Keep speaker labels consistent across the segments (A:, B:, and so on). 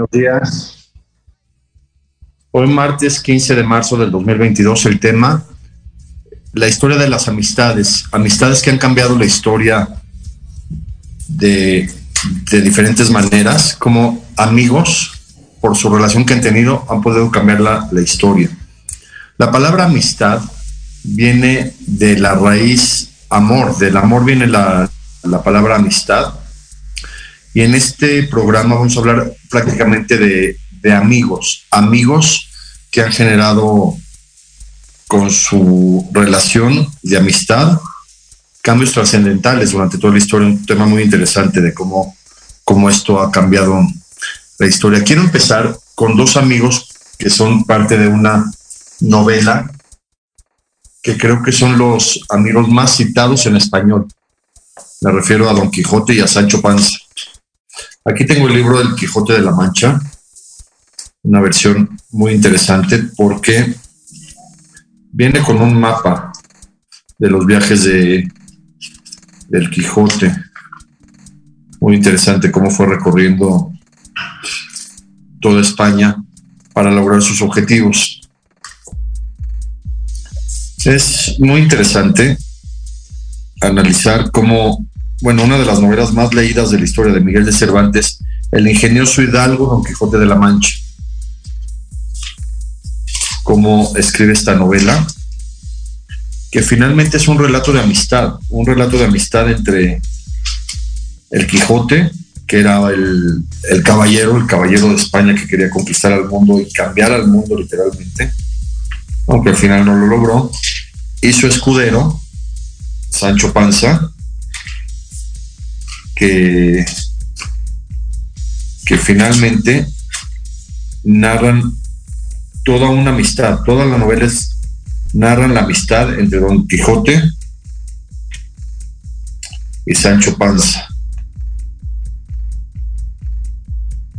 A: Buenos días. Hoy martes 15 de marzo del 2022 el tema, la historia de las amistades, amistades que han cambiado la historia de, de diferentes maneras, como amigos, por su relación que han tenido, han podido cambiar la, la historia. La palabra amistad viene de la raíz amor, del amor viene la, la palabra amistad. Y en este programa vamos a hablar prácticamente de, amigos, amigos que han generado con su relación de amistad cambios trascendentales durante toda la historia, un tema muy interesante de cómo, cómo esto ha cambiado la historia. Quiero empezar con dos amigos que son parte de una novela que creo que son los amigos más citados en español. Me refiero a Don Quijote y a Sancho Panza. Aquí tengo el libro del Quijote de la Mancha, una versión muy interesante porque viene con un mapa de los viajes de del Quijote. Muy interesante cómo fue recorriendo toda España para lograr sus objetivos. Es muy interesante analizar cómo, bueno, una de las novelas más leídas de la historia de Miguel de Cervantes, El ingenioso hidalgo Don Quijote de la Mancha. Cómo escribe esta novela, que finalmente es un relato de amistad, un relato de amistad entre el Quijote, que era el, el, caballero, el caballero de España que quería conquistar al mundo y cambiar al mundo literalmente, aunque al final no lo logró, y su escudero, Sancho Panza, que, que finalmente narran toda una amistad, toda la novela es narran la amistad entre Don Quijote y Sancho Panza,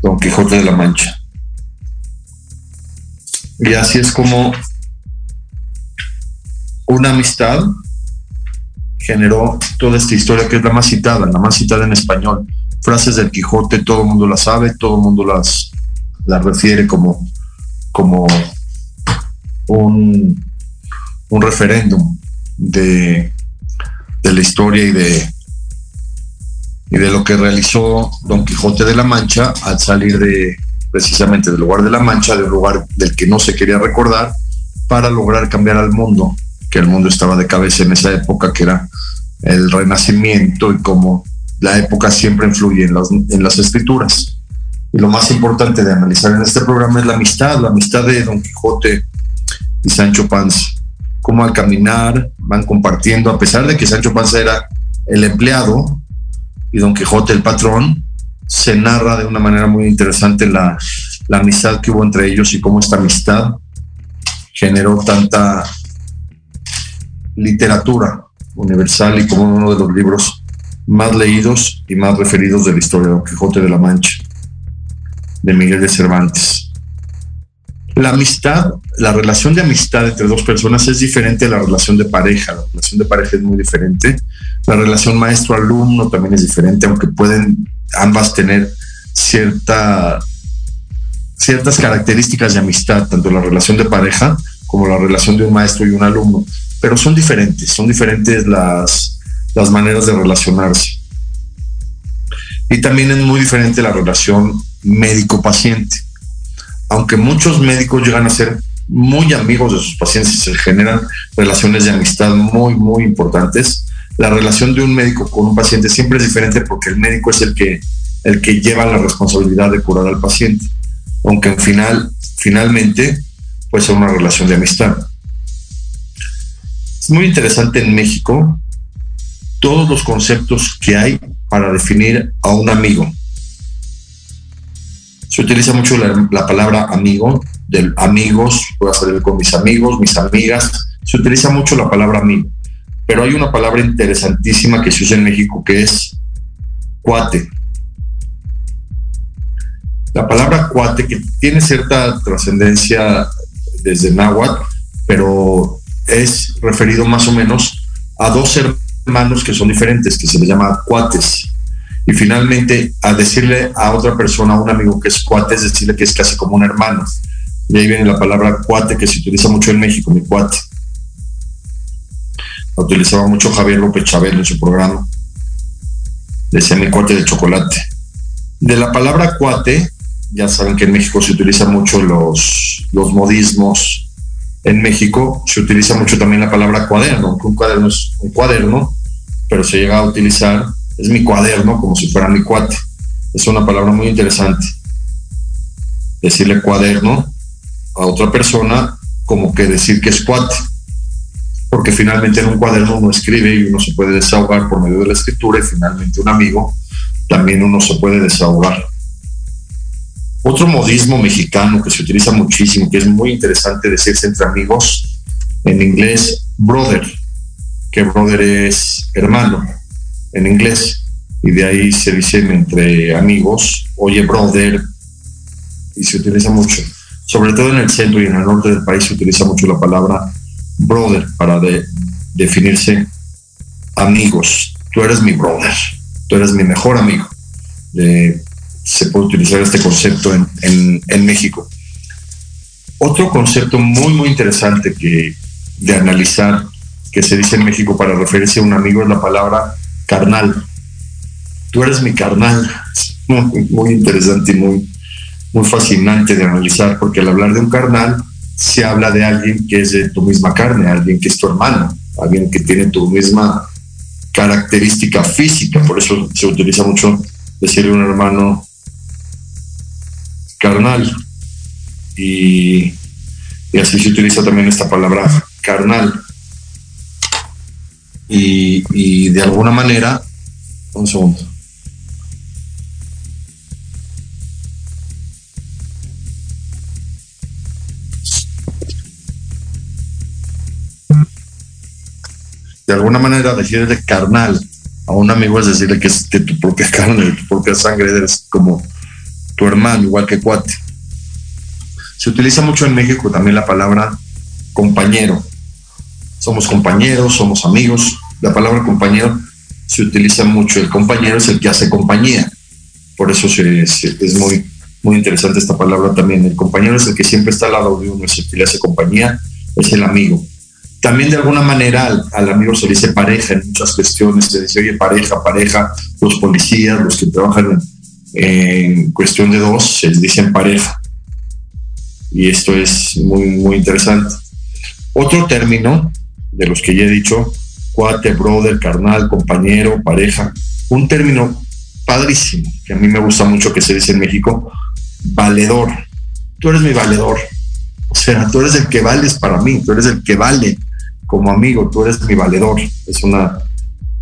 A: Don Quijote de la Mancha. Y así es como una amistad generó toda esta historia que es la más citada, la más citada en español. Frases del Quijote, todo el mundo las sabe, todo el mundo las, las refiere como, como un, un referéndum de, de, la historia y de, y de lo que realizó Don Quijote de la Mancha al salir de precisamente del lugar de la Mancha, de un lugar del que no se quería recordar, para lograr cambiar al mundo, que el mundo estaba de cabeza en esa época, que era el renacimiento y como la época siempre influye en las, en las escrituras. Y lo más importante de analizar en este programa es la amistad, la amistad de Don Quijote y Sancho Panza cómo al caminar van compartiendo, a pesar de que Sancho Panza era el empleado y Don Quijote el patrón, se narra de una manera muy interesante la, la amistad que hubo entre ellos y cómo esta amistad generó tanta literatura universal y como uno de los libros más leídos y más referidos de la historia de Don Quijote de la Mancha, de Miguel de Cervantes. La amistad, la relación de amistad entre dos personas es diferente a la relación de pareja. La relación de pareja es muy diferente. La relación maestro-alumno también es diferente, aunque pueden ambas tener cierta, ciertas características de amistad, tanto la relación de pareja como la relación de un maestro y un alumno. Pero son diferentes, son diferentes las, las maneras de relacionarse. Y también es muy diferente la relación médico-paciente aunque muchos médicos llegan a ser muy amigos de sus pacientes y se generan relaciones de amistad muy, muy importantes, la relación de un médico con un paciente siempre es diferente porque el médico es el que, el que lleva la responsabilidad de curar al paciente, aunque al final, finalmente puede ser una relación de amistad. Es muy interesante en México todos los conceptos que hay para definir a un amigo. Se utiliza mucho la, palabra amigo, del amigos, puedo salir con mis amigos, mis amigas, se utiliza mucho la palabra amigo, pero hay una palabra interesantísima que se usa en México que es cuate. La palabra cuate, que tiene cierta trascendencia desde náhuatl, pero es referido más o menos a dos hermanos que son diferentes, que se les llama cuates. Y finalmente, a decirle a otra persona, a un amigo que es cuate, es decirle que es casi como un hermano. Y ahí viene la palabra cuate que se utiliza mucho en México, mi cuate. La utilizaba mucho Javier López Chabelo en su programa. Decía mi cuate de chocolate. De la palabra cuate, ya saben que en México se utilizan mucho los, los modismos. En México se utiliza mucho también la palabra cuaderno, un cuaderno es un cuaderno, pero se llega a utilizar, es mi cuaderno como si fuera mi cuate. Es una palabra muy interesante. Decirle cuaderno a otra persona como que decir que es cuate. Porque finalmente en un cuaderno uno escribe y uno se puede desahogar por medio de la escritura y finalmente un amigo también uno se puede desahogar. Otro modismo mexicano que se utiliza muchísimo, que es muy interesante decirse entre amigos, en inglés, brother, que brother es hermano en inglés, y de ahí se dice entre amigos, oye brother, y se utiliza mucho. Sobre todo en el centro y en el norte del país se utiliza mucho la palabra brother para definirse amigos. Tú eres mi brother, tú eres mi mejor amigo se puede utilizar este concepto en, México. Otro concepto muy, muy interesante que, de analizar que se dice en México para referirse a un amigo es la palabra carnal. Tú eres mi carnal. muy, muy interesante y muy, muy fascinante de analizar, porque al hablar de un carnal se habla de alguien que es de tu misma carne, alguien que es tu hermano, alguien que tiene tu misma característica física. Por eso se utiliza mucho decirle a un hermano carnal. Y, así se utiliza también esta palabra carnal. Y, y de alguna manera, un segundo. De alguna manera decirle carnal a un amigo es decirle que es de tu propia carne, de tu propia sangre, eres como tu hermano, igual que cuate. Se utiliza mucho en México también la palabra compañero. Somos compañeros, somos amigos. La palabra compañero se utiliza mucho. El compañero es el que hace compañía. Por eso es muy, muy interesante esta palabra también. El compañero es el que siempre está al lado de uno, es el que le hace compañía, es el amigo. También de alguna manera al, amigo se le dice pareja en muchas cuestiones, se dice, oye, pareja, pareja, los policías, los que trabajan en, en cuestión de dos se dicen pareja. Y esto es muy, muy interesante. Otro término de los que ya he dicho, cuate, brother, carnal, compañero, pareja, un término padrísimo, que a mí me gusta mucho que se dice en México, valedor. Tú eres mi valedor. O sea, tú eres el que vales para mí, tú eres el que vale como amigo, tú eres mi valedor. Es una,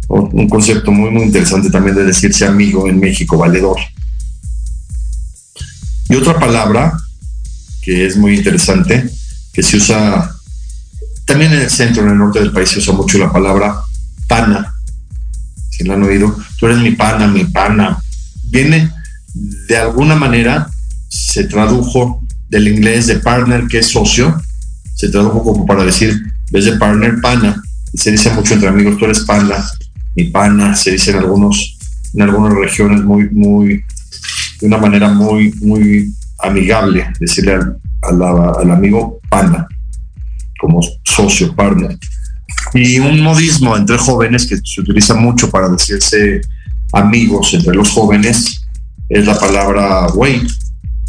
A: un concepto muy, muy interesante también de decirse amigo en México, valedor. Y otra palabra que es muy interesante, que se usa también en el centro, en el norte del país, se usa mucho la palabra pana. Si la han oído, tú eres mi pana, mi pana. Viene de alguna manera, se tradujo del inglés de partner, que es socio, se tradujo como para decir, vez de partner, pana. se dice mucho entre amigos, tú eres pana, mi pana, se dice en algunos, en algunas regiones muy, muy, de una manera muy, muy amigable, decirle al, amigo pana, como socio, partner. Y un modismo entre jóvenes que se utiliza mucho para decirse amigos entre los jóvenes es la palabra güey,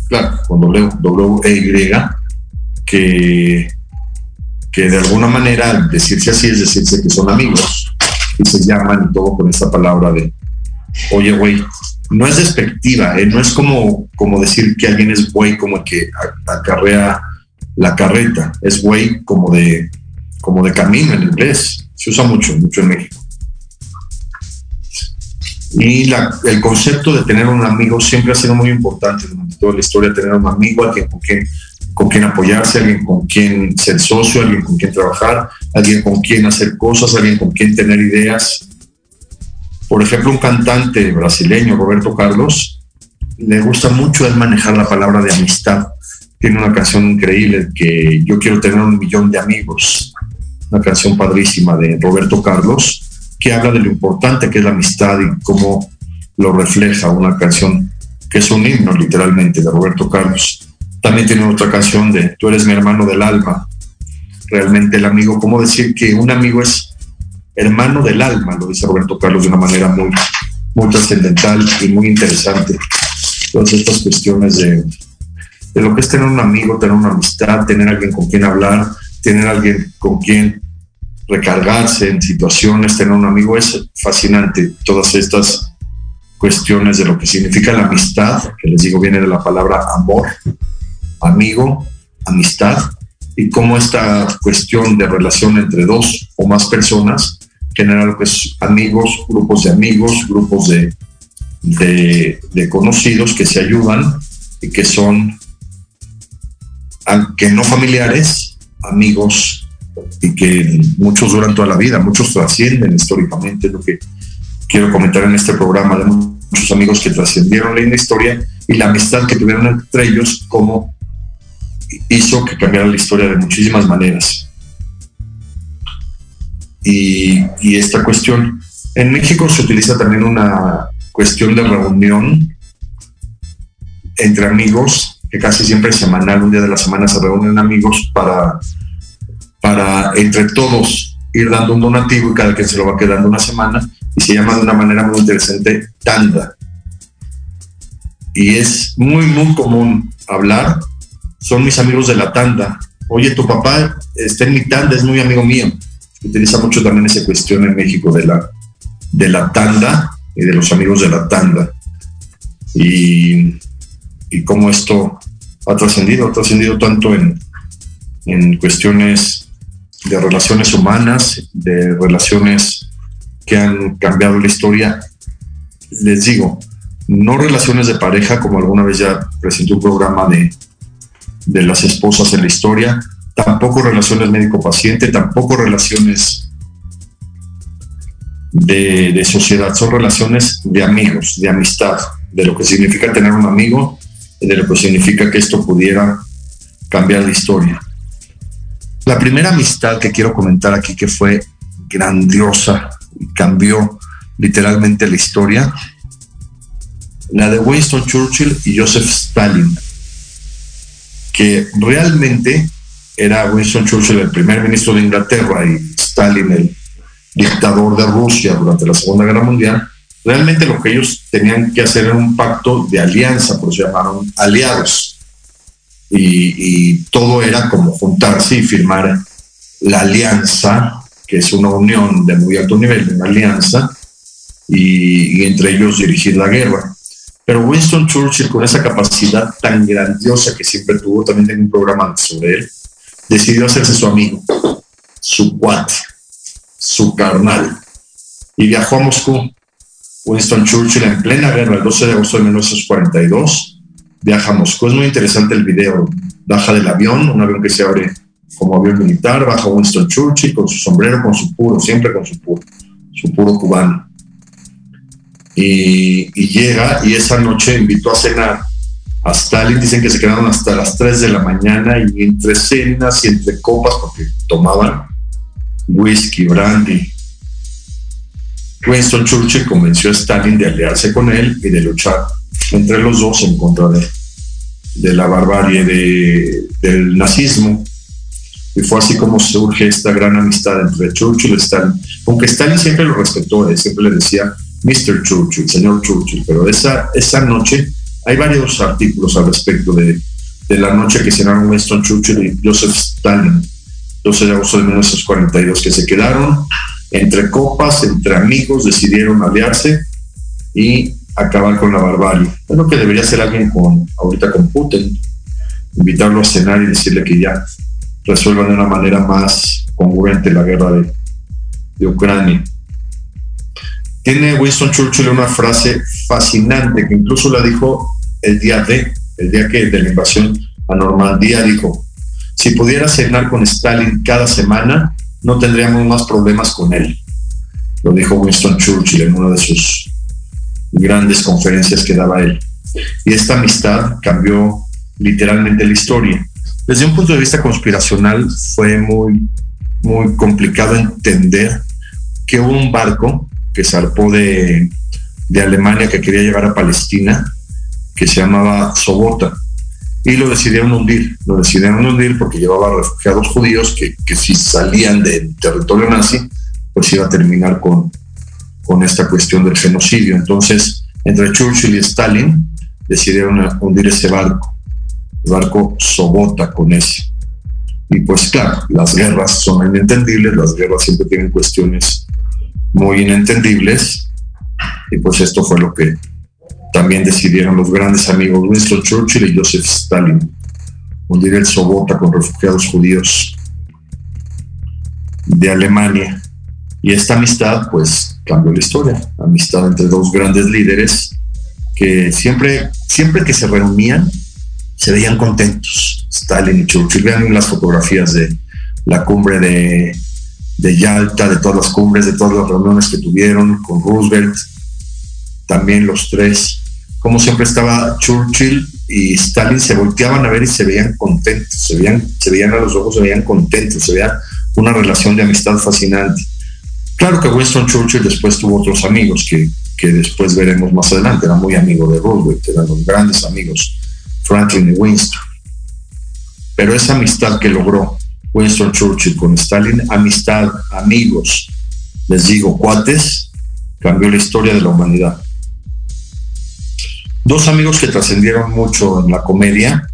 A: claro, con W, W Y, que, que de alguna manera decirse así es decirse que son amigos. y se llaman todo con esta palabra de, oye, güey, no es despectiva, ¿eh? no es como, como decir que alguien es güey como que acarrea la carreta, es güey como de, como de camino en inglés, se usa mucho, mucho en México. Y el concepto de tener un amigo siempre ha sido muy importante durante toda la historia, tener un amigo, alguien con quien, con quien apoyarse, alguien con quien ser socio, alguien con quien trabajar, alguien con quien hacer cosas, alguien con quien tener ideas. Por ejemplo, un cantante brasileño, Roberto Carlos, le gusta mucho el manejar la palabra de amistad. Tiene una canción increíble que yo quiero tener un millón de amigos, una canción padrísima de Roberto Carlos que habla de lo importante que es la amistad y cómo lo refleja una canción que es un himno literalmente de Roberto Carlos. También tiene otra canción de Tú eres mi hermano del alma. Realmente el amigo, ¿cómo decir que un amigo es hermano del alma? Lo dice Roberto Carlos de una manera muy, muy trascendental y muy interesante. Todas estas cuestiones de, de lo que es tener un amigo, tener una amistad, tener alguien con quien hablar, tener alguien con quien recargarse en situaciones, tener un amigo, es fascinante. Todas estas cuestiones de lo que significa la amistad, que les digo viene de la palabra amor, amigo, amistad, y cómo esta cuestión de relación entre dos o más personas genera lo que es amigos, grupos de amigos, grupos de, de, de conocidos que se ayudan y que son, aunque no familiares, amigos y que muchos duran toda la vida, muchos trascienden históricamente, lo que quiero comentar en este programa, de muchos amigos que trascendieron la historia y la amistad que tuvieron entre ellos, como hizo que cambiara la historia de muchísimas maneras. Y, esta cuestión, en México se utiliza también una cuestión de reunión entre amigos, que casi siempre es semanal, un día de la semana se reúnen amigos para para entre todos ir dando un donativo y cada quien se lo va quedando una semana y se llama de una manera muy interesante tanda. Y es muy, muy común hablar, son mis amigos de la tanda. Oye, tu papá está en mi tanda, es muy amigo mío. Utiliza mucho también esa cuestión en México de la, de la tanda y de los amigos de la tanda. Y, y cómo esto ha trascendido, ha trascendido tanto en, en cuestiones de relaciones humanas, de relaciones que han cambiado la historia. Les digo, no relaciones de pareja, como alguna vez ya presenté un programa de, de las esposas en la historia, tampoco relaciones médico-paciente, tampoco relaciones de, de, sociedad, son relaciones de amigos, de amistad, de lo que significa tener un amigo y de lo que significa que esto pudiera cambiar la historia. La primera amistad que quiero comentar aquí que fue grandiosa y cambió literalmente la historia, la de Winston Churchill y Joseph Stalin, que realmente era Winston Churchill el primer ministro de Inglaterra y Stalin el dictador de Rusia durante la Segunda Guerra Mundial, realmente lo que ellos tenían que hacer era un pacto de alianza, por eso llamaron aliados y, todo era como juntarse y firmar la alianza, que es una unión de muy alto nivel, una alianza, y, entre ellos dirigir la guerra. Pero Winston Churchill, con esa capacidad tan grandiosa que siempre tuvo, también tengo un programa sobre él, decidió hacerse su amigo, su cuate, su carnal, y viajó a Moscú. Winston Churchill en plena guerra, el 12 de agosto de 1942, viaja a Moscú. Es muy interesante el video. Baja del avión, un avión que se abre como avión militar, baja Winston Churchill con su sombrero, con su puro, siempre con su puro, su puro cubano. Y, llega y esa noche invitó a cenar a Stalin, dicen que se quedaron hasta las 3 de la mañana y entre cenas y entre copas, porque tomaban whisky, brandy. Winston Churchill convenció a Stalin de aliarse con él y de luchar entre los dos en contra de, de la barbarie de, del nazismo. Y fue así como surge esta gran amistad entre Churchill y Stalin. Aunque Stalin siempre lo respetó, siempre le decía Mr. Churchill, señor Churchill, pero esa, esa noche hay varios artículos al respecto de, la noche que cenaron Winston Churchill y Joseph Stalin, 12 de agosto de 1942, que se quedaron entre copas, entre amigos, decidieron aliarse y acabar con la barbarie. Lo que debería hacer alguien con ahorita con Putin, invitarlo a cenar y decirle que ya resuelvan de una manera más congruente la guerra de Ucrania. Tiene Winston Churchill una frase fascinante que incluso la dijo el día de, el día que de la invasión a Normandía, dijo, si pudiera cenar con Stalin cada semana, no tendríamos más problemas con él. Lo dijo Winston Churchill en una de sus grandes conferencias que daba él. Y esta amistad cambió literalmente la historia. Desde un punto de vista conspiracional fue muy, muy complicado entender que hubo un barco que zarpó de, de Alemania que quería llegar a Palestina, que se llamaba Sobota, y lo decidieron hundir. Lo decidieron hundir porque llevaba refugiados judíos que, que si salían del territorio nazi, pues iba a terminar con, con esta cuestión del genocidio. Entonces, entre Churchill y Stalin decidieron hundir ese barco, el barco Sobota con ese. Y pues claro, las guerras son inentendibles, las guerras siempre tienen cuestiones muy inentendibles, y pues esto fue lo que también decidieron los grandes amigos Winston Churchill y Joseph Stalin hundir el Sobota con refugiados judíos de Alemania. Y esta amistad, pues, cambió la historia. Amistad entre dos grandes líderes que siempre, siempre que se reunían, se veían contentos. Stalin y Churchill. Vean las fotografías de la cumbre de, de Yalta, de todas las cumbres, de todas las reuniones que tuvieron con Roosevelt. También los tres como siempre estaba Churchill y Stalin se volteaban a ver y se veían contentos, se veían, se veían a los ojos, se veían contentos, se veía una relación de amistad fascinante. Claro que Winston Churchill después tuvo otros amigos que, que después veremos más adelante, era muy amigo de Roosevelt, eran los grandes amigos, Franklin y Winston. Pero esa amistad que logró Winston Churchill con Stalin, amistad, amigos, les digo, cuates, cambió la historia de la humanidad dos amigos que trascendieron mucho en la comedia,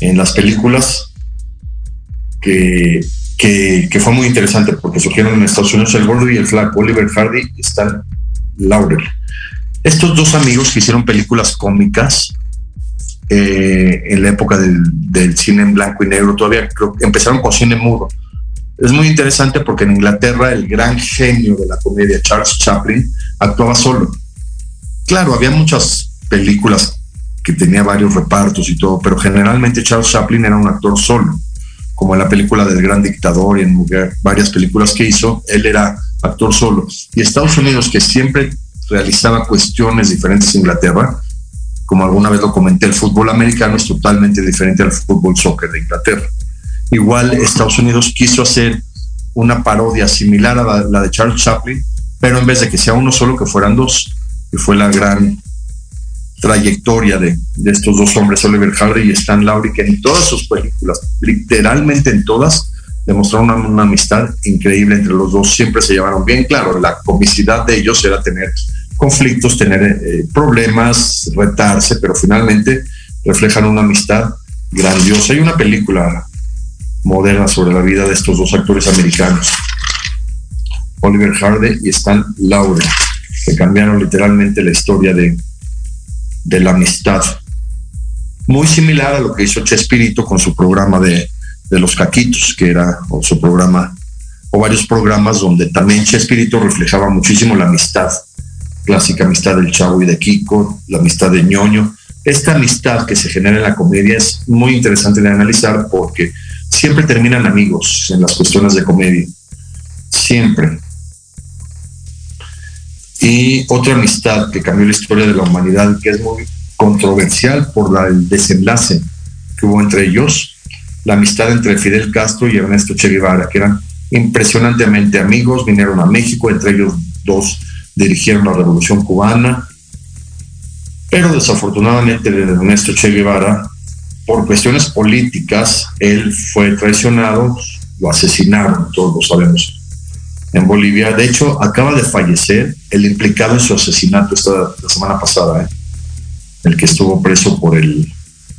A: en las películas, que, que, fue muy interesante porque surgieron en Estados Unidos el gordo y el flaco, Oliver Hardy y Stan Laurel. Estos dos amigos que hicieron películas cómicas eh, en la época del, cine en blanco y negro, todavía empezaron con cine mudo. Es muy interesante porque en Inglaterra el gran genio de la comedia, Charles Chaplin, actuaba solo claro, había muchas películas que tenía varios repartos y todo, pero generalmente Charles Chaplin era un actor solo, como en la película del Gran Dictador y en varias películas que hizo, él era actor solo. Y Estados Unidos, que siempre realizaba cuestiones diferentes a Inglaterra, como alguna vez lo comenté, el fútbol americano es totalmente diferente al fútbol soccer de Inglaterra. Igual Estados Unidos quiso hacer una parodia similar a la de Charles Chaplin, pero en vez de que sea uno solo, que fueran dos conflictos, tener eh, problemas, retarse, pero finalmente reflejan una amistad grandiosa. Hay una película moderna sobre la vida de estos dos actores americanos, Oliver Hardy y Stan Lowry que cambiaron literalmente la historia de, de la amistad. Muy similar a lo que hizo Chespirito con su programa de, de los caquitos, que era su programa, o varios programas donde también Chespirito reflejaba muchísimo la amistad, clásica amistad del Chavo y de Kiko, la amistad de ñoño. Esta amistad que se genera en la comedia es muy interesante de analizar porque siempre terminan amigos en las cuestiones de comedia. Siempre. Y otra amistad que cambió la historia de la humanidad, que es muy controversial por el desenlace que hubo entre ellos, la amistad entre Fidel Castro y Ernesto Che Guevara, que eran impresionantemente amigos, vinieron a México, entre ellos dos dirigieron la revolución cubana, pero desafortunadamente Ernesto Che Guevara, por cuestiones políticas, él fue traicionado, lo asesinaron, todos lo sabemos en Bolivia. De hecho, acaba de fallecer el implicado en su asesinato esta la semana pasada, ¿eh? el que estuvo preso por el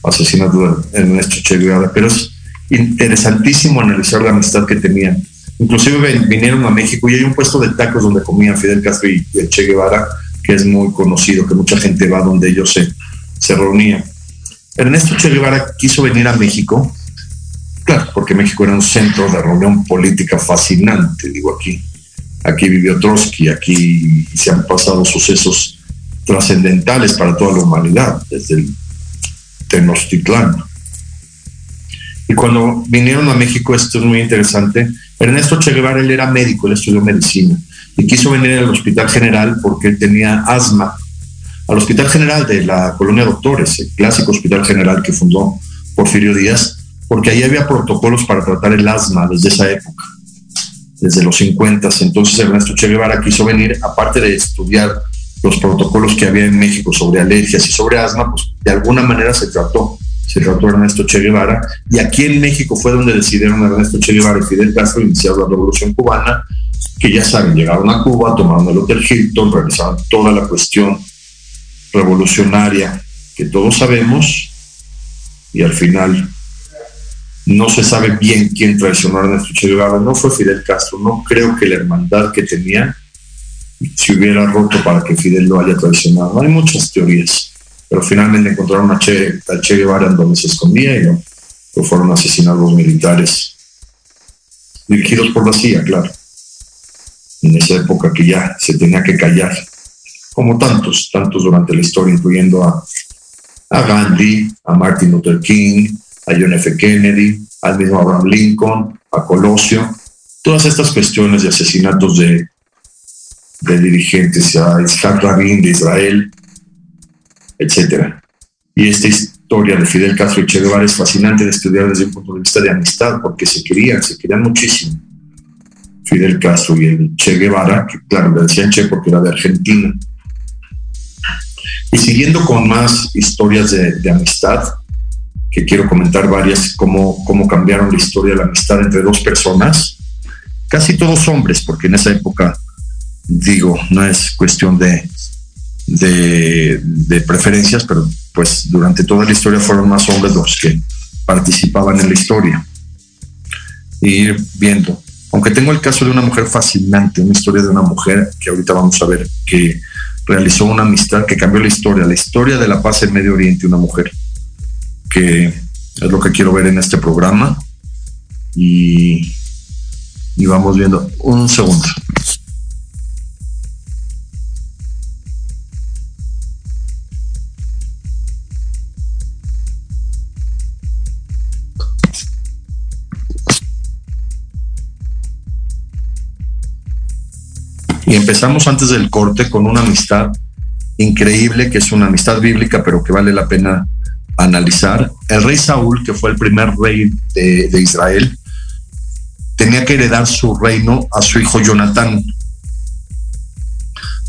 A: asesinato de Ernesto Che Guevara. Pero es interesantísimo analizar la amistad que tenían Inclusive vinieron a México y hay un puesto de tacos donde comían Fidel Castro y Che Guevara, que es muy conocido, que mucha gente va donde ellos se, se reunían. Ernesto Che Guevara quiso venir a México, claro, porque México era un centro de reunión política fascinante, digo aquí. Aquí vivió Trotsky, aquí se han pasado sucesos trascendentales para toda la humanidad, desde el Tenochtitlán. Y cuando vinieron a México, esto es muy interesante, Ernesto Che Guevara, era médico, él estudió medicina y quiso venir al Hospital General porque él tenía asma. Al Hospital General de la Colonia Doctores, el clásico Hospital General que fundó Porfirio Díaz, porque ahí había protocolos para tratar el asma desde esa época, desde los 50. Entonces Ernesto Che Guevara quiso venir, aparte de estudiar los protocolos que había en México sobre alergias y sobre asma, pues de alguna manera se trató se trató Ernesto Che Guevara, y aquí en México fue donde decidieron Ernesto Che Guevara y Fidel Castro iniciar la revolución cubana, que ya saben, llegaron a Cuba, tomaron el Hotel Hilton, realizaron toda la cuestión revolucionaria que todos sabemos, y al final no se sabe bien quién traicionó a Ernesto Che Guevara, no fue Fidel Castro, no creo que la hermandad que tenía se hubiera roto para que Fidel lo haya traicionado. Hay muchas teorías pero finalmente encontraron a Che, Guevara en donde se escondía y lo, fueron asesinados los militares, dirigidos por la CIA, claro, en esa época que ya se tenía que callar, como tantos, tantos durante la historia, incluyendo a, a Gandhi, a Martin Luther King, a John F. Kennedy, al mismo Abraham Lincoln, a Colosio, todas estas cuestiones de asesinatos de, de dirigentes, a Isaac Rabin de Israel, etcétera. Y esta historia de Fidel Castro y Che Guevara es fascinante de estudiar desde un punto de vista de amistad, porque se querían, se querían muchísimo. Fidel Castro y el Che Guevara, que claro, le decían Che porque era de Argentina. Y siguiendo con más historias de, amistad, que quiero comentar varias, cómo, cómo cambiaron la historia de la amistad entre dos personas, casi todos hombres, porque en esa época, digo, no es cuestión de, de, preferencias, pero pues durante toda la historia fueron más hombres los que participaban en la historia. Y ir viendo. Aunque tengo el caso de una mujer fascinante, una historia de una mujer que ahorita vamos a ver que realizó una amistad que cambió la historia, la historia de la paz en Medio Oriente, una mujer que es lo que quiero ver en este programa. Y, y vamos viendo un segundo. Y empezamos antes del corte con una amistad increíble, que es una amistad bíblica, pero que vale la pena analizar. El rey Saúl, que fue el primer rey de, Israel, tenía que heredar su reino a su hijo Jonatán.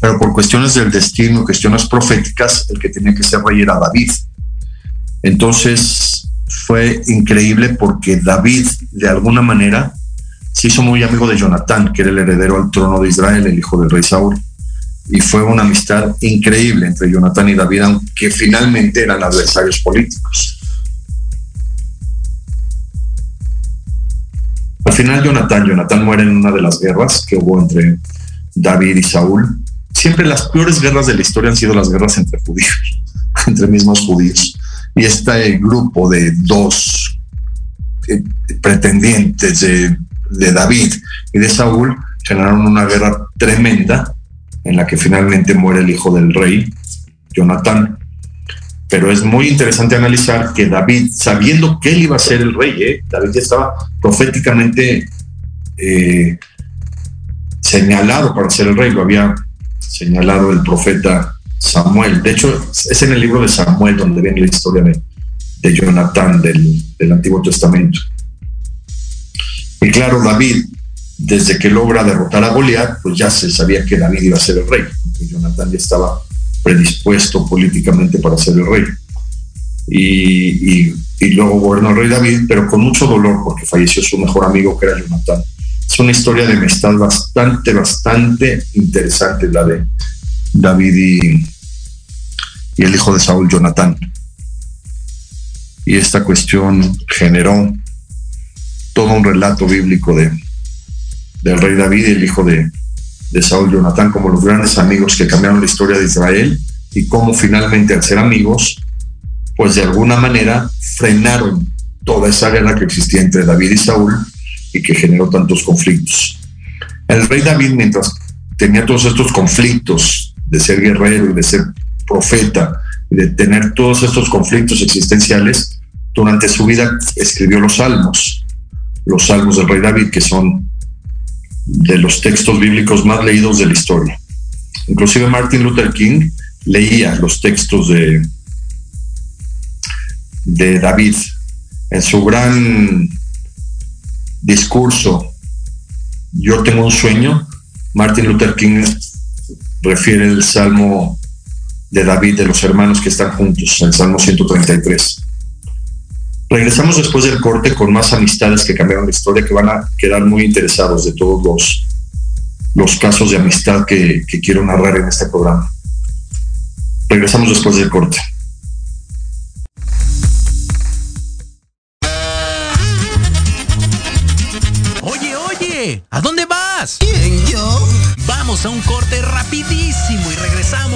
A: Pero por cuestiones del destino, cuestiones proféticas, el que tenía que ser rey era David. Entonces fue increíble porque David, de alguna manera, se hizo muy amigo de Jonatán, que era el heredero al trono de Israel, el hijo del rey Saúl. Y fue una amistad increíble entre Jonatán y David, aunque finalmente eran adversarios políticos. Al final Jonatán, Jonatán muere en una de las guerras que hubo entre David y Saúl. Siempre las peores guerras de la historia han sido las guerras entre judíos, entre mismos judíos. Y este grupo de dos eh, pretendientes de de David y de Saúl generaron una guerra tremenda en la que finalmente muere el hijo del rey, Jonatán. Pero es muy interesante analizar que David, sabiendo que él iba a ser el rey, ¿eh? David ya estaba proféticamente eh, señalado para ser el rey, lo había señalado el profeta Samuel. De hecho, es en el libro de Samuel donde viene la historia de, de Jonatán del, del Antiguo Testamento. Y claro, David, desde que logra derrotar a Goliat, pues ya se sabía que David iba a ser el rey. Jonathan ya estaba predispuesto políticamente para ser el rey. Y, luego gobernó el rey David, pero con mucho dolor porque falleció su mejor amigo que era Jonathan. Es una historia de amistad bastante, bastante interesante la de David y, y el hijo de Saúl, Jonathan. Y esta cuestión generó todo un relato bíblico de, del rey David y el hijo de, de Saúl Jonatán como los grandes amigos que cambiaron la historia de Israel y cómo finalmente al ser amigos, pues de alguna manera frenaron toda esa guerra que existía entre David y Saúl y que generó tantos conflictos. El rey David, mientras tenía todos estos conflictos de ser guerrero y de ser profeta y de tener todos estos conflictos existenciales, durante su vida escribió los salmos, los salmos del rey David, que son de los textos bíblicos más leídos de la historia. Inclusive Martin Luther King leía los textos de, de David en su gran discurso Yo tengo un sueño, Martin Luther King refiere el Salmo de David de los hermanos que están juntos, el Salmo 133. Regresamos después del corte con más amistades que cambiaron la historia, que van a quedar muy interesados de todos los, los casos de amistad que, que quiero narrar en este programa. Regresamos después del corte.
B: Oye, oye, ¿a dónde vas?
C: ¿Quién, yo?
B: Vamos a un corte rapidísimo y regresamos.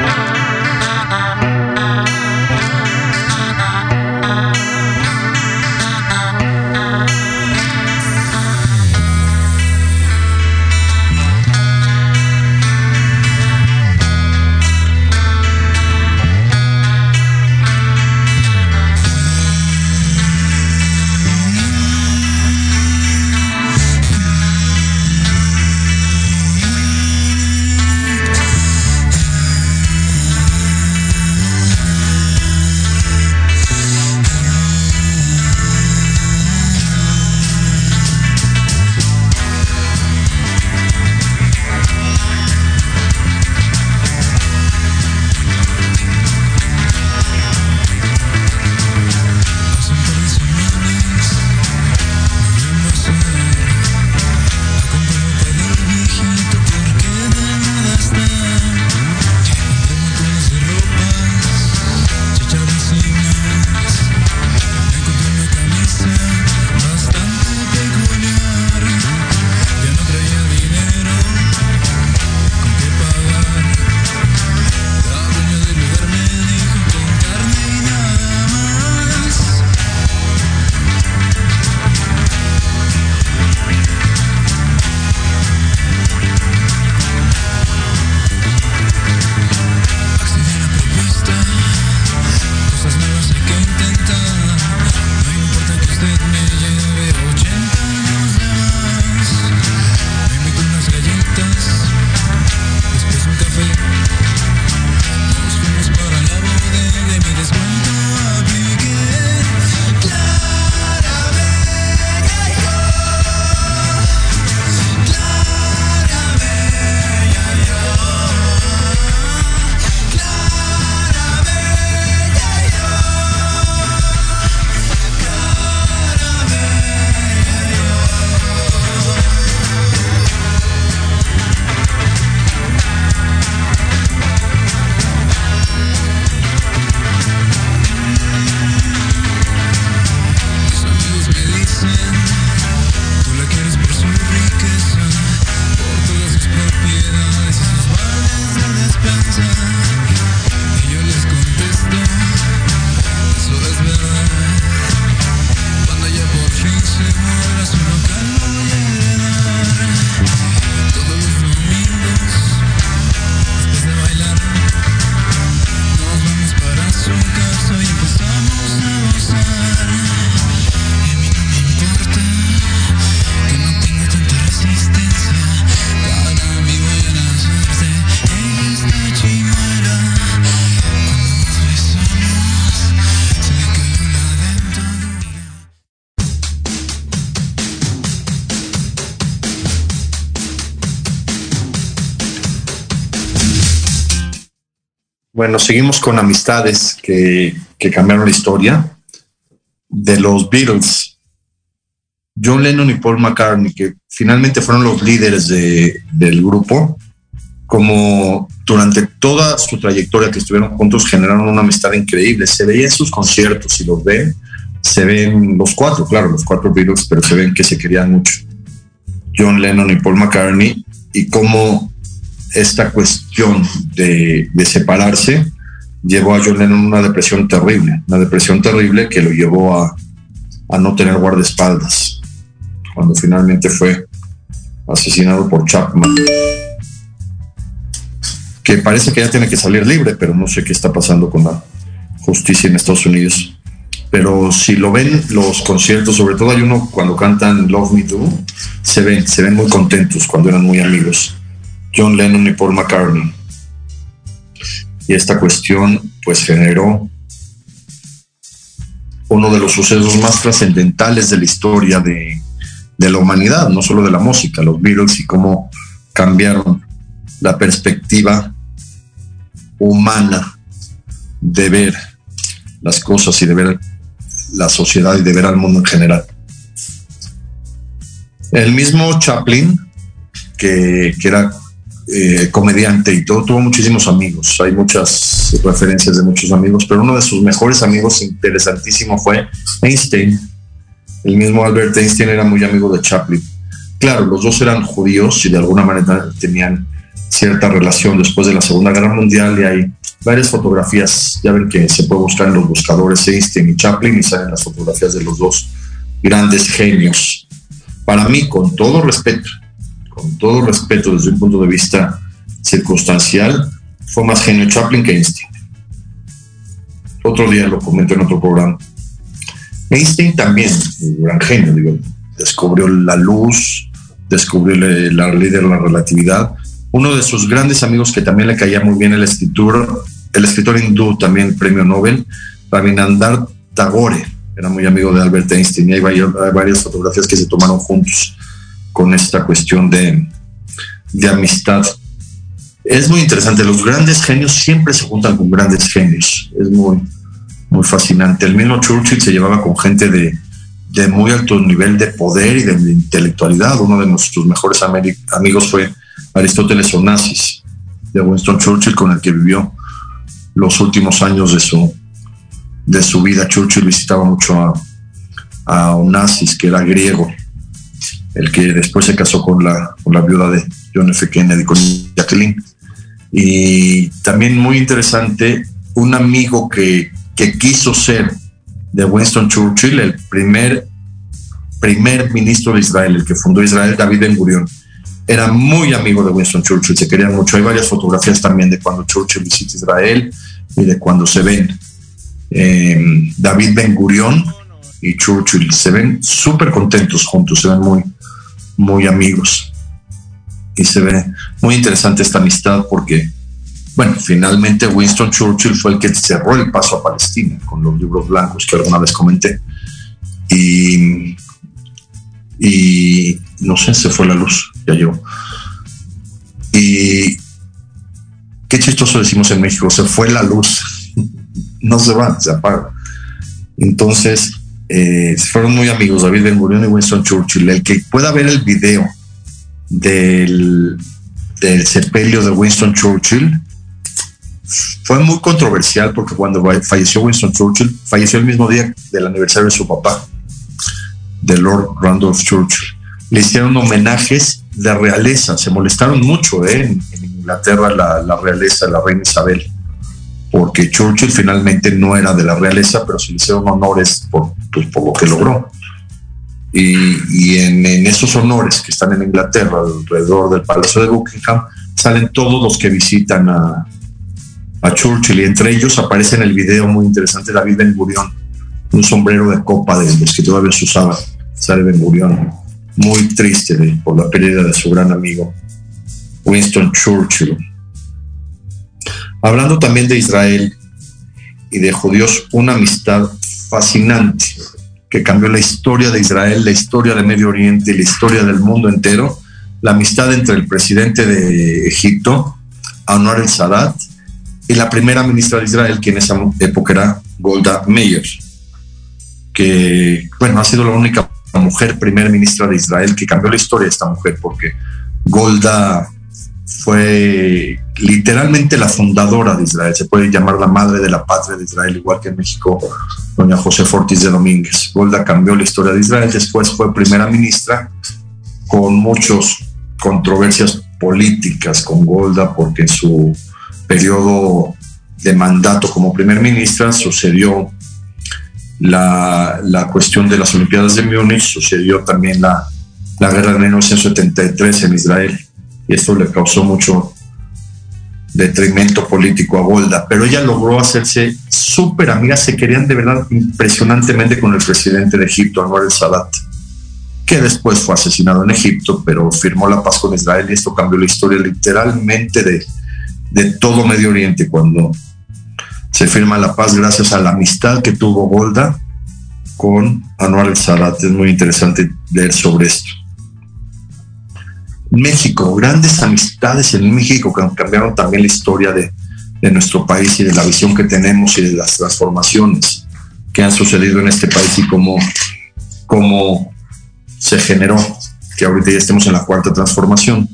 A: Seguimos con amistades que, cambiaron la historia. De los Beatles, John Lennon y Paul McCartney, que finalmente fueron los líderes de, del grupo, como durante toda su trayectoria que estuvieron juntos generaron una amistad increíble. Se veía en sus conciertos, si los ven, se ven los cuatro, claro, los cuatro Beatles, pero se ven que se querían mucho. John Lennon y Paul McCartney, y cómo esta cuestión de separarse llevó a John Lennon una depresión terrible, una depresión terrible que lo llevó a, a no tener guardaespaldas, cuando finalmente fue asesinado por Chapman, que parece que ya tiene que salir libre, pero no sé qué está pasando con la justicia en Estados Unidos. Pero si lo ven los conciertos, sobre todo hay uno cuando cantan Love Me Do, se ven, se ven muy contentos cuando eran muy amigos. John Lennon y Paul McCartney. Y esta cuestión pues generó uno de los sucesos más trascendentales de la historia de, de la humanidad, no solo de la música, los Beatles y cómo cambiaron la perspectiva humana de ver las cosas y de ver la sociedad y de ver al mundo en general. El mismo Chaplin, que, que era eh, comediante y todo, tuvo muchísimos amigos. Hay muchas referencias de muchos amigos, pero uno de sus mejores amigos interesantísimo fue Einstein. El mismo Albert Einstein era muy amigo de Chaplin. Claro, los dos eran judíos y de alguna manera tenían cierta relación después de la Segunda Guerra Mundial y hay varias fotografías, ya ven que se puede buscar en los buscadores Einstein y Chaplin y salen las fotografías de los dos grandes genios. Para mí, con todo respeto, con todo respeto desde un punto de vista circunstancial, fue más genio Chaplin que Einstein. Otro día lo comento en otro programa. Einstein también, un gran genio, descubrió la luz, descubrió la ley de la relatividad. Uno de sus grandes amigos que también le caía muy bien el escritor, el escritor hindú, también premio Nobel, Rabinandar Tagore, era muy amigo de Albert Einstein y hay varias fotografías que se tomaron juntos con esta cuestión de, de amistad. Es muy interesante, los grandes genios siempre se juntan con grandes genios, es muy, muy fascinante. El mismo Churchill se llevaba con gente de, de muy alto nivel de poder y de intelectualidad. Uno de nuestros mejores amigos fue Aristóteles Onassis, de Winston Churchill, con el que vivió los últimos años de su, de su vida. Churchill visitaba mucho a, a Onassis, que era griego, el que después se casó con la, con la viuda de John F. Kennedy, con Jacqueline. Y también muy interesante, un amigo que, que quiso ser de Winston Churchill, el primer, primer ministro de Israel, el que fundó Israel, David Ben Gurion. Era muy amigo de Winston Churchill, se querían mucho. Hay varias fotografías también de cuando Churchill visita Israel y de cuando se ven. Eh, David Ben Gurion y Churchill se ven súper contentos juntos, se ven muy, muy amigos. Y se ve muy interesante esta amistad porque, bueno, finalmente Winston Churchill fue el que cerró el paso a Palestina con los libros blancos que alguna vez comenté. Y, y no sé, se fue la luz, ya llegó. Y qué chistoso decimos en México, se fue la luz. no se va, se apaga. Entonces, eh, fueron muy amigos, David Ben Gurion y Winston Churchill. El que pueda ver el video del, del sepelio de Winston Churchill fue muy controversial porque cuando falleció Winston Churchill, falleció el mismo día del aniversario de su papá, de Lord Randolph Churchill. Le hicieron homenajes de realeza, se molestaron mucho ¿eh? en, en, Inglaterra la, la realeza, la reina Isabel porque Churchill finalmente no era de la realeza, pero se le hicieron honores por, pues, por lo que logró. Y, y en, en, esos honores que están en Inglaterra, alrededor del Palacio de Buckingham, salen todos los que visitan a, a Churchill y entre ellos aparece en el video muy interesante David Ben Gurion, un sombrero de copa de los que todavía se usaba, sale Ben Gurion, muy triste de, por la pérdida de su gran amigo Winston Churchill. Hablando también de Israel y de judíos, una amistad fascinante que cambió la historia de Israel, la historia del Medio Oriente y la historia del mundo entero, la amistad entre el presidente de Egipto, Anwar el Sadat, y la primera ministra de Israel, que en esa época era Golda Meir, que, bueno, ha sido la única mujer primera ministra de Israel que cambió la historia de esta mujer, porque Golda fue literalmente la fundadora de Israel, se puede llamar la madre de la patria de Israel, igual que en México, doña José Fortis de Domínguez. Golda cambió la historia de Israel, después fue primera ministra con muchas controversias políticas con Golda, porque en su periodo de mandato como primer ministra sucedió la, la cuestión de las Olimpiadas de Múnich, sucedió también la, la guerra de 1973 en Israel, y esto le causó mucho detrimento político a Golda, pero ella logró hacerse súper amiga, se querían de verdad impresionantemente con el presidente de Egipto, Anwar el Sadat, que después fue asesinado en Egipto, pero firmó la paz con Israel y esto cambió la historia literalmente de, de todo Medio Oriente cuando se firma la paz gracias a la amistad que tuvo Golda con Anwar el Sadat. Es muy interesante leer sobre esto. México, grandes amistades en México que cambiaron también la historia de, de, nuestro país y de la visión que tenemos y de las transformaciones que han sucedido en este país y cómo, cómo se generó que ahorita ya estemos en la cuarta transformación.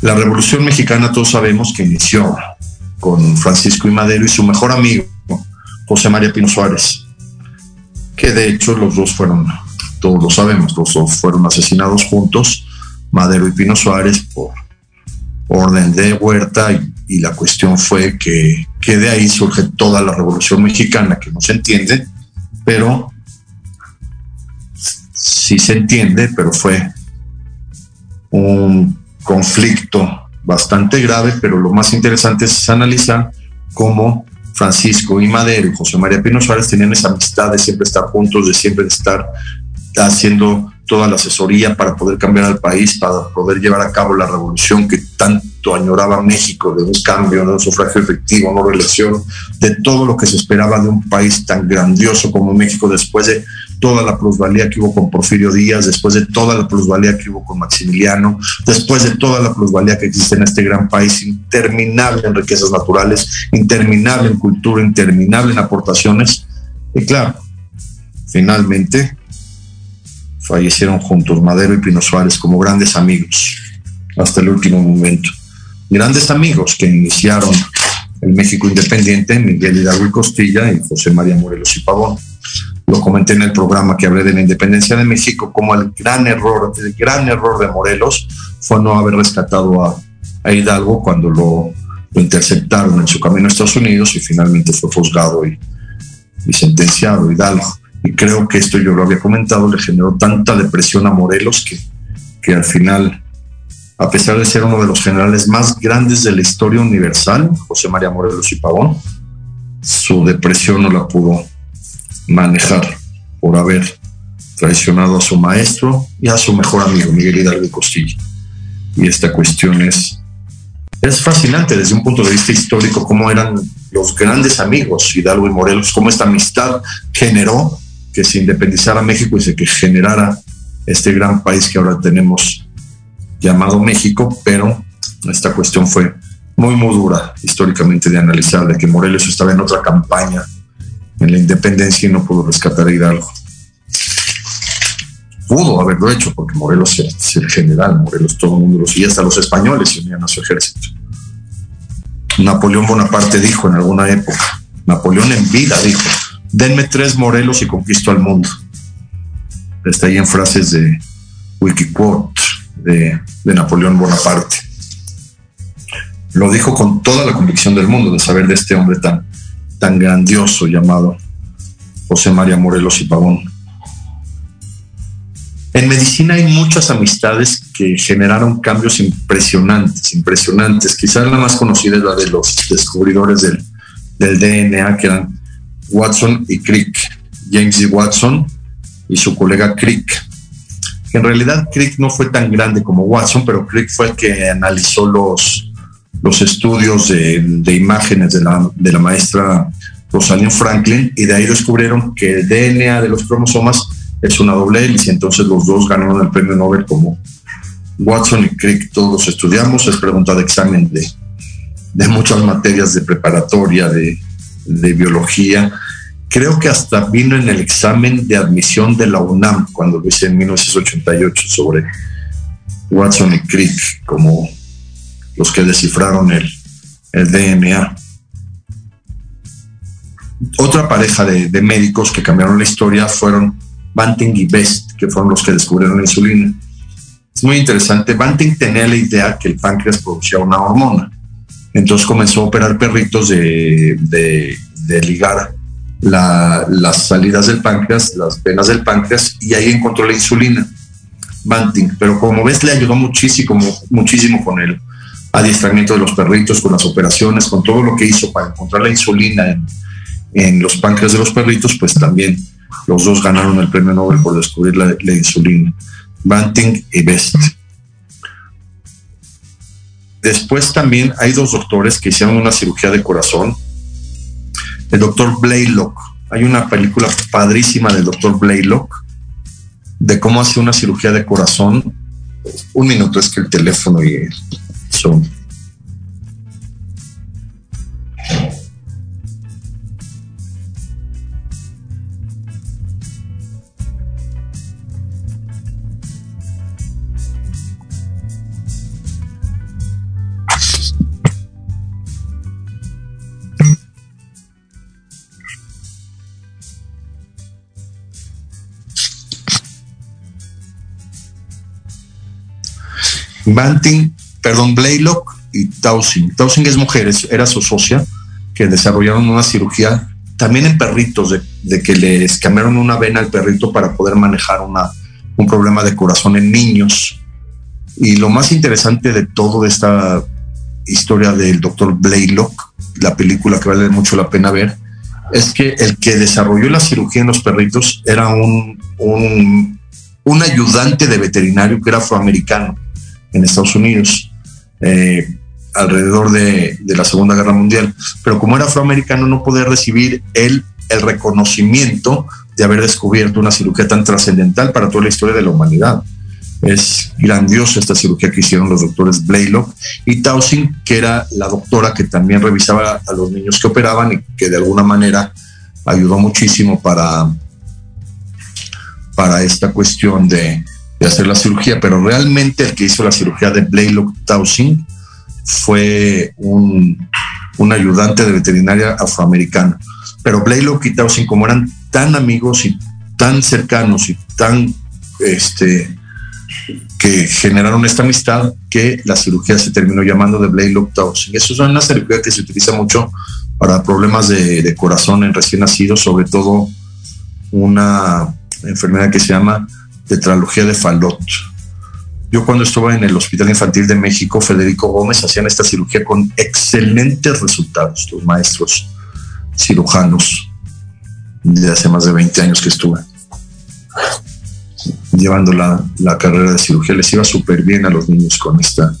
A: La Revolución Mexicana todos sabemos que inició con Francisco y Madero y su mejor amigo, José María Pino Suárez, que de hecho los dos fueron todos lo sabemos, los dos fueron asesinados juntos, Madero y Pino Suárez, por orden de Huerta, y, la cuestión fue que, que, de ahí surge toda la revolución mexicana, que no se entiende, pero sí se entiende, pero fue un conflicto bastante grave, pero lo más interesante es analizar cómo Francisco y Madero y José María Pino Suárez tenían esa amistad de siempre estar juntos, de siempre estar haciendo toda la asesoría para poder cambiar al país, para poder llevar a cabo la revolución que tanto añoraba México, de un cambio, de un sufragio efectivo, no reelección, de todo lo que se esperaba de un país tan grandioso como México después de toda la plusvalía que hubo con Porfirio Díaz, después de toda la plusvalía que hubo con Maximiliano, después de toda la plusvalía que existe en este gran país, interminable en riquezas naturales, interminable en cultura, interminable en aportaciones. Y claro, finalmente fallecieron juntos Madero y Pino Suárez como grandes amigos hasta el último momento. Grandes amigos que iniciaron el México Independiente, Miguel Hidalgo y Costilla y José María Morelos y Pavón. Lo comenté en el programa que hablé de la independencia de México, como el gran error, el gran error de Morelos fue no haber rescatado a, a Hidalgo cuando lo, interceptaron en su camino a Estados Unidos y finalmente fue juzgado y, y sentenciado Hidalgo y creo que esto yo lo había comentado, le generó tanta depresión a Morelos que, que al final, a pesar de ser uno de los generales más grandes de la historia universal, José María Morelos y Pavón, su depresión no la pudo manejar por haber traicionado a su maestro y a su mejor amigo, Miguel Hidalgo Costilla. Y esta cuestión es, es fascinante desde un punto de vista histórico, cómo eran los grandes amigos, Hidalgo y Morelos, cómo esta amistad generó que se independizara México y se que generara este gran país que ahora tenemos llamado México, pero esta cuestión fue muy, muy dura históricamente de analizar, de que Morelos estaba en otra campaña en la independencia y no pudo rescatar a Hidalgo. Pudo haberlo hecho porque Morelos es el general, Morelos todo el mundo lo y hasta los españoles se unían a su ejército. Napoleón Bonaparte dijo en alguna época, Napoleón en vida dijo, denme tres Morelos y conquisto al mundo. Está ahí en frases de Wikiquote de, de Napoleón Bonaparte. Lo dijo con toda la convicción del mundo de saber de este hombre tan, tan grandioso llamado José María Morelos y Pavón. En medicina hay muchas amistades que generaron cambios impresionantes, impresionantes. Quizás la más conocida es la de los descubridores del, del DNA, que eran Watson y Crick, James y Watson y su colega Crick. En realidad Crick no fue tan grande como Watson, pero Crick fue el que analizó los, los estudios de, de imágenes de la, de la maestra Rosalind Franklin y de ahí descubrieron que el DNA de los cromosomas es una doble hélice, entonces los dos ganaron el premio Nobel como Watson y Crick. Todos estudiamos, es pregunta de examen de, de muchas materias de preparatoria, de, de biología. Creo que hasta vino en el examen de admisión de la UNAM cuando lo hice en 1988 sobre Watson y Crick como los que descifraron el, el DNA. Otra pareja de, de, médicos que cambiaron la historia fueron Banting y Best, que fueron los que descubrieron la insulina. Es muy interesante. Banting tenía la idea que el páncreas producía una hormona. Entonces comenzó a operar perritos de, ligar la, las salidas del páncreas, las venas del páncreas, y ahí encontró la insulina. Banting, pero como ves le ayudó muchísimo, muchísimo con el adiestramiento de los perritos, con las operaciones, con todo lo que hizo para encontrar la insulina en, los páncreas de los perritos, pues también los dos ganaron el premio Nobel por descubrir la insulina. Banting y Best. Después también hay dos doctores que hicieron una cirugía de corazón. El doctor Blaylock. Hay una película padrísima del doctor Blaylock de cómo hace una cirugía de corazón. Un minuto es que el teléfono y son. Banting, perdón, Blaylock y Tausing. Tausing es mujer, era su socia, que desarrollaron una cirugía también en perritos, de, que les cambiaron una vena al perrito para poder manejar una, un problema de corazón en niños. Y lo más interesante de todo esta historia del doctor Blaylock, la película que vale mucho la pena ver, es que el que desarrolló la cirugía en los perritos era un, un ayudante de veterinario que era afroamericano en Estados Unidos eh, alrededor de, la Segunda Guerra Mundial. Pero como era afroamericano no podía recibir él el reconocimiento de haber descubierto una cirugía tan trascendental para toda la historia de la humanidad. Es grandiosa esta cirugía que hicieron los doctores Blaylock y Tausing, que era la doctora que también revisaba a los niños que operaban y que de alguna manera ayudó muchísimo para, para esta cuestión de, de hacer la cirugía, pero realmente el que hizo la cirugía de Blaylock Tausing fue un, un ayudante de veterinaria afroamericano. Pero Blaylock y Tausing, como eran tan amigos y tan cercanos y tan este, que generaron esta amistad que la cirugía se terminó llamando de Blaylock Tausing. Eso es una cirugía que se utiliza mucho para problemas de, de corazón en recién nacidos, sobre todo una enfermedad que se llama tetralogía de Fallot. Yo cuando estuve en el Hospital Infantil de México, Federico Gómez, hacían esta cirugía con excelentes resultados, los maestros cirujanos de hace más de 20 años que estuve llevando la, carrera de cirugía. Les iba súper bien a los niños con esta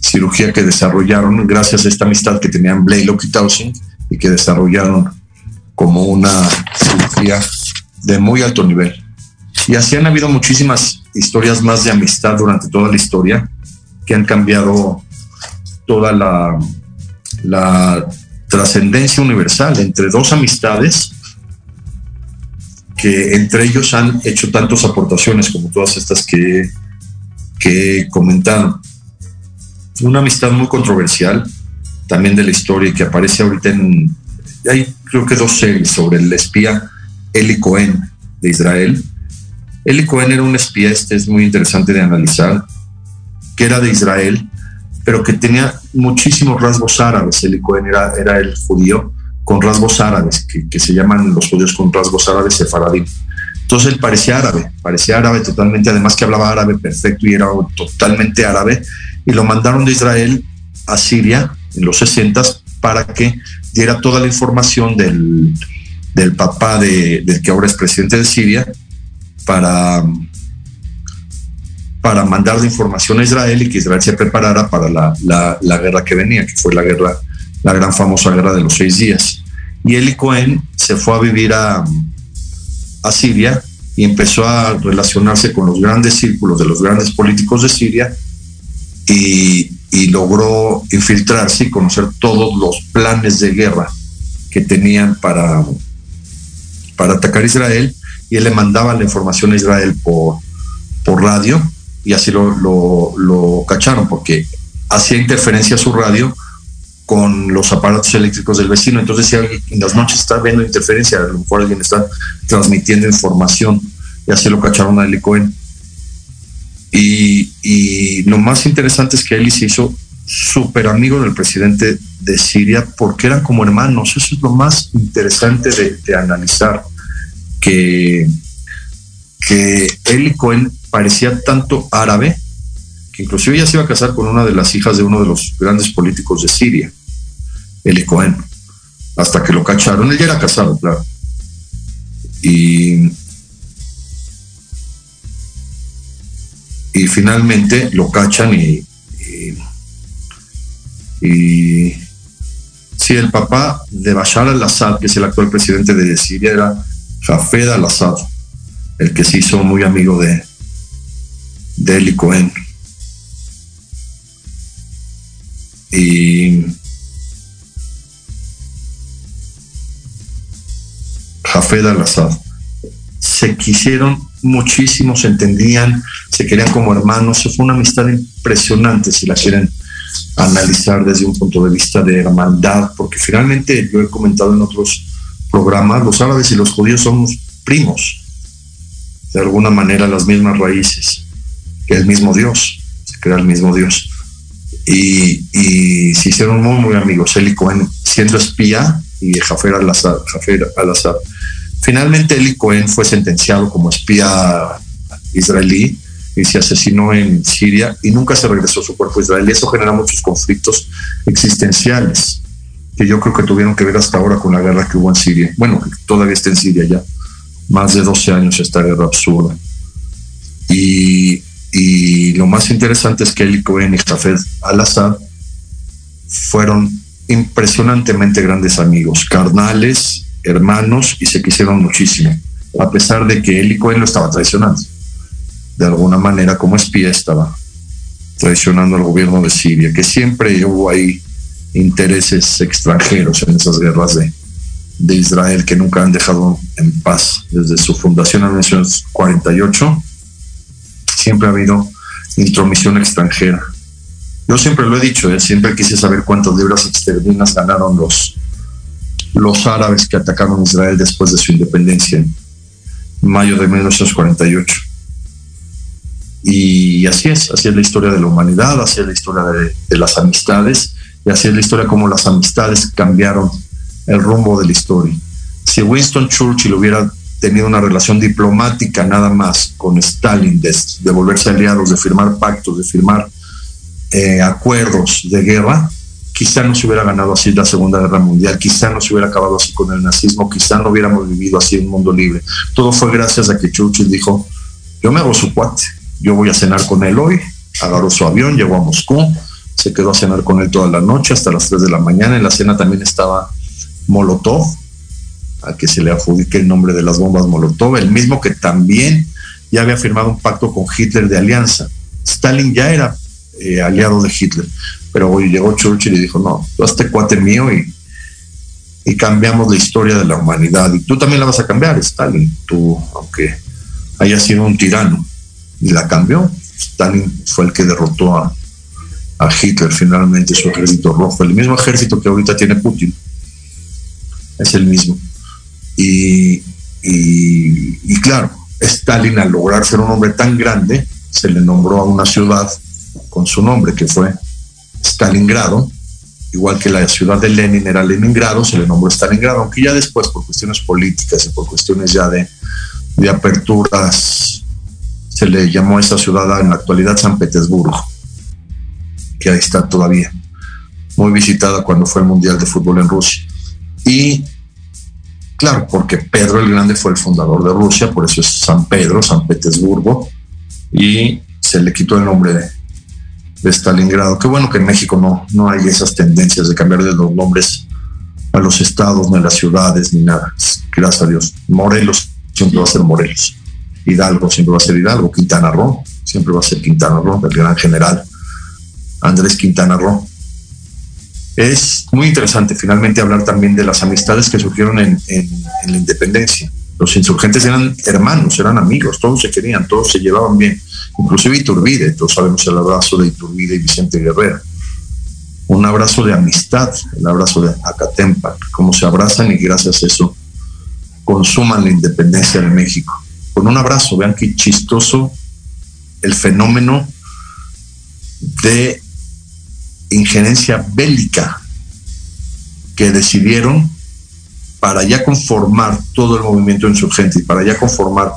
A: cirugía que desarrollaron gracias a esta amistad que tenían Blaylock y Tausing y que desarrollaron como una cirugía de muy alto nivel. Y así han habido muchísimas historias más de amistad durante toda la historia que han cambiado toda la, trascendencia universal entre dos amistades que entre ellos han hecho tantas aportaciones como todas estas que, que he comentado. Una amistad muy controversial también de la historia que aparece ahorita en... Hay creo que dos series sobre el espía Eli Cohen de Israel. Eli Cohen era un espía, este es muy interesante de analizar, que era de Israel, pero que tenía muchísimos rasgos árabes. Eli Cohen era, era el judío con rasgos árabes, que, que, se llaman los judíos con rasgos árabes sefaradim. Entonces él parecía árabe, parecía árabe totalmente, además que hablaba árabe perfecto y era totalmente árabe, y lo mandaron de Israel a Siria en los 60 para que diera toda la información del, del papá de, del que ahora es presidente de Siria para, para mandar información a Israel y que Israel se preparara para la, la, la guerra que venía, que fue la guerra la gran famosa guerra de los seis días. Y Eli Cohen se fue a vivir a, a Siria y empezó a relacionarse con los grandes círculos de los grandes políticos de Siria y, y logró infiltrarse y conocer todos los planes de guerra que tenían para, para atacar Israel y él le mandaba la información a Israel por, por radio y así lo, lo, lo cacharon porque hacía interferencia a su radio con los aparatos eléctricos del vecino. Entonces, si alguien en las noches está viendo interferencia, a lo mejor alguien está transmitiendo información, y así lo cacharon a Eli Cohen. Y, y lo más interesante es que Eli se hizo súper amigo del presidente de Siria porque eran como hermanos. Eso es lo más interesante de, de analizar, que, que Eli Cohen parecía tanto árabe que inclusive ella se iba a casar con una de las hijas de uno de los grandes políticos de Siria, Eli Cohen, hasta que lo cacharon. Él ya era casado, claro. Y, y finalmente lo cachan y, y, sí, el papá de Bashar al-Assad, que es el actual presidente de Siria, era Jafed al-Assad, el que se hizo muy amigo de, de Eli Cohen. Y Jafed al-Assad. Se quisieron muchísimo, se entendían, se querían como hermanos. Fue una amistad impresionante si la quieren analizar desde un punto de vista de hermandad, porque finalmente yo he comentado en otros programas, los árabes y los judíos somos primos, de alguna manera las mismas raíces, que el mismo Dios, se crea el mismo Dios. Y, se hicieron muy, muy amigos, Eli Cohen siendo espía y Jafer al-Assad. Al Finalmente Eli Cohen fue sentenciado como espía israelí y se asesinó en Siria y nunca se regresó a su cuerpo israelí. Eso genera muchos conflictos existenciales que yo creo que tuvieron que ver hasta ahora con la guerra que hubo en Siria. Bueno, todavía está en Siria ya. Más de 12 años esta guerra absurda. Y, y lo más interesante es que Eli Cohen y Jafed al-Assad fueron impresionantemente grandes amigos, carnales, hermanos y se quisieron muchísimo, a pesar de que Eli Cohen lo estaba traicionando. De alguna manera, como espía, estaba traicionando al gobierno de Siria, que siempre hubo ahí intereses extranjeros en esas guerras de, de Israel que nunca han dejado en paz desde su fundación en 1948 siempre ha habido intromisión extranjera. Yo siempre lo he dicho, ¿eh? siempre quise saber cuántas libras esterlinas ganaron los, los árabes que atacaron Israel después de su independencia en mayo de 1948. Y así es, así es la historia de la humanidad, así es la historia de, de las amistades y así es la historia como las amistades cambiaron el rumbo de la historia. Si Winston Churchill hubiera tenido una relación diplomática nada más con Stalin, de, de volverse aliados, de firmar pactos, de firmar eh, acuerdos de guerra, quizá no se hubiera ganado así la Segunda Guerra Mundial, quizá no se hubiera acabado así con el nazismo, quizá no hubiéramos vivido así un mundo libre. Todo fue gracias a que Churchill dijo, yo me hago su cuate, yo voy a cenar con él hoy, agarró su avión, llegó a Moscú, se quedó a cenar con él toda la noche hasta las 3 de la mañana, en la cena también estaba Molotov, a que se le adjudique el nombre de las bombas Molotov, el mismo que también ya había firmado un pacto con Hitler de alianza. Stalin ya era eh, aliado de Hitler, pero hoy llegó Churchill y dijo, no, tú este cuate mío y, y cambiamos la historia de la humanidad. Y tú también la vas a cambiar, Stalin, tú, aunque haya sido un tirano, y la cambió. Stalin fue el que derrotó a, a Hitler finalmente, su ejército rojo, el mismo ejército que ahorita tiene Putin. Es el mismo. Y, claro, Stalin al lograr ser un hombre tan grande, se le nombró a una ciudad con su nombre, que fue Stalingrado, igual que la ciudad de Lenin era Leningrado, se le nombró Stalingrado, aunque ya después por cuestiones políticas y por cuestiones ya de, de aperturas, se le llamó a esa ciudad en la actualidad San Petersburgo, que ahí está todavía, muy visitada cuando fue el Mundial de Fútbol en Rusia. Y Claro, porque Pedro el Grande fue el fundador de Rusia, por eso es San Pedro, San Petersburgo, y se le quitó el nombre de, de Stalingrado. Qué bueno que en México no, no hay esas tendencias de cambiar de los nombres a los estados, ni a las ciudades, ni nada. Gracias a Dios. Morelos siempre va a ser Morelos. Hidalgo siempre va a ser Hidalgo. Quintana Roo siempre va a ser Quintana Roo, el gran general Andrés Quintana Roo es muy interesante finalmente hablar también de las amistades que surgieron en, la independencia. Los insurgentes eran hermanos, eran amigos, todos se querían, todos se llevaban bien, inclusive Iturbide, todos sabemos el abrazo de Iturbide y Vicente Guerrero. un abrazo de amistad, el abrazo de Acatempa, cómo se abrazan y gracias a eso consuman la independencia de México. Con un abrazo, vean qué chistoso el fenómeno de injerencia bélica que decidieron para ya conformar todo el movimiento insurgente y para ya conformar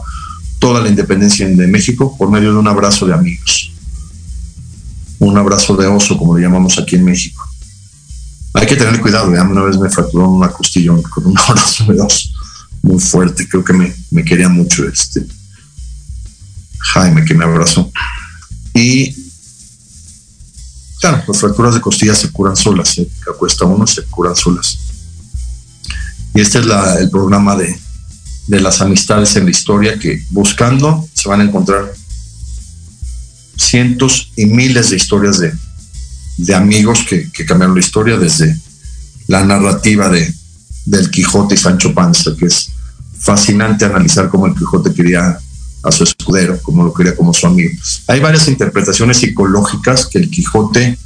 A: toda la independencia de México por medio de un abrazo de amigos. Un abrazo de oso, como le llamamos aquí en México. Hay que tener cuidado, ya una vez me fracturó una costilla con un abrazo de oso muy fuerte, creo que me, me quería mucho este Jaime que me abrazó. Y claro, las fracturas de costillas se curan solas, se acuesta uno, se curan solas. Y este es el programa de, las amistades en la historia que buscando se van a encontrar cientos y miles de historias de, amigos que, cambiaron la historia desde la narrativa de, del Quijote y Sancho Panza, que es fascinante analizar cómo el Quijote quería a su escudero, como lo quería como su amigo. Hay varias interpretaciones psicológicas que el Quijote,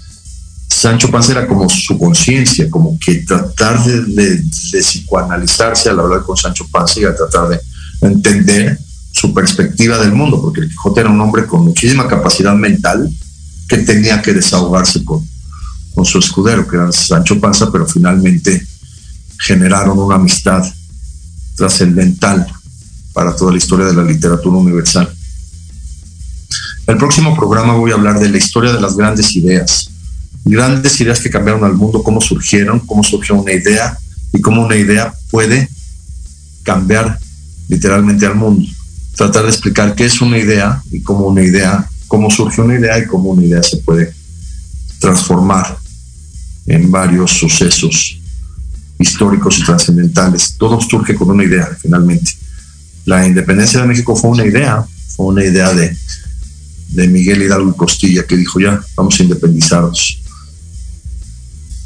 A: Sancho Panza era como su conciencia, como que tratar de, psicoanalizarse al hablar con Sancho Panza y a tratar de entender su perspectiva del mundo, porque el Quijote era un hombre con muchísima capacidad mental que tenía que desahogarse con, con su escudero, que era Sancho Panza, pero finalmente generaron una amistad trascendental para toda la historia de la literatura universal. El próximo programa voy a hablar de la historia de las grandes ideas, grandes ideas que cambiaron al mundo, cómo surgieron, cómo surgió una idea y cómo una idea puede cambiar literalmente al mundo. Tratar de explicar qué es una idea y cómo una idea, cómo surge una idea y cómo una idea se puede transformar en varios sucesos históricos y trascendentales. Todo surge con una idea, finalmente la independencia de México fue una idea, fue una idea de, de Miguel Hidalgo y Costilla, que dijo ya, vamos a independizarnos.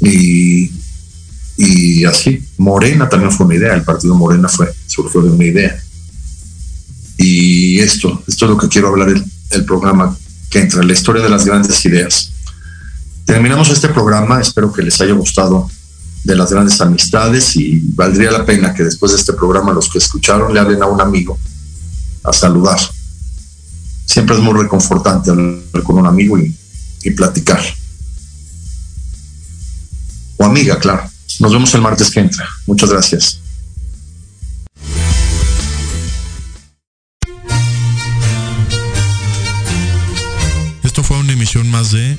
A: Y, y así, Morena también fue una idea, el partido Morena fue, surgió de una idea. Y esto, esto es lo que quiero hablar el, el programa que entra, la historia de las grandes ideas. Terminamos este programa, espero que les haya gustado de las grandes amistades y valdría la pena que después de este programa los que escucharon le hablen a un amigo a saludar. Siempre es muy reconfortante hablar con un amigo y, y platicar. O amiga, claro. Nos vemos el martes que entra. Muchas gracias.
D: emisión más de